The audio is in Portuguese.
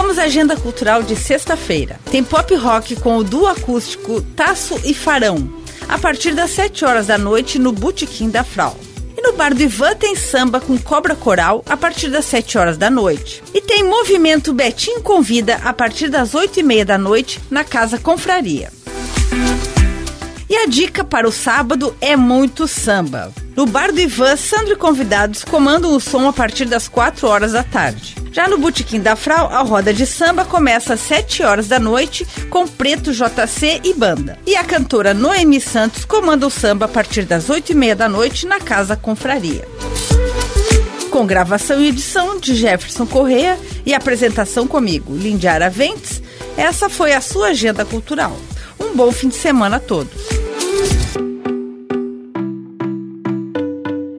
Vamos à agenda cultural de sexta-feira. Tem pop rock com o duo acústico Taço e Farão, a partir das 7 horas da noite no Botequim da Frau. E no bar do Ivan tem samba com cobra coral a partir das 7 horas da noite. E tem movimento Betinho Convida a partir das 8 e meia da noite na Casa Confraria. E a dica para o sábado é muito samba. No bar do Ivan, Sandro e convidados comandam o som a partir das 4 horas da tarde. Já no Botequim da Frau, a roda de samba começa às 7 horas da noite com Preto JC e banda. E a cantora Noemi Santos comanda o samba a partir das 8 e meia da noite na Casa Confraria. Com gravação e edição de Jefferson Correa e apresentação comigo, Lindiara Ventes, essa foi a sua agenda cultural. Um bom fim de semana a todos.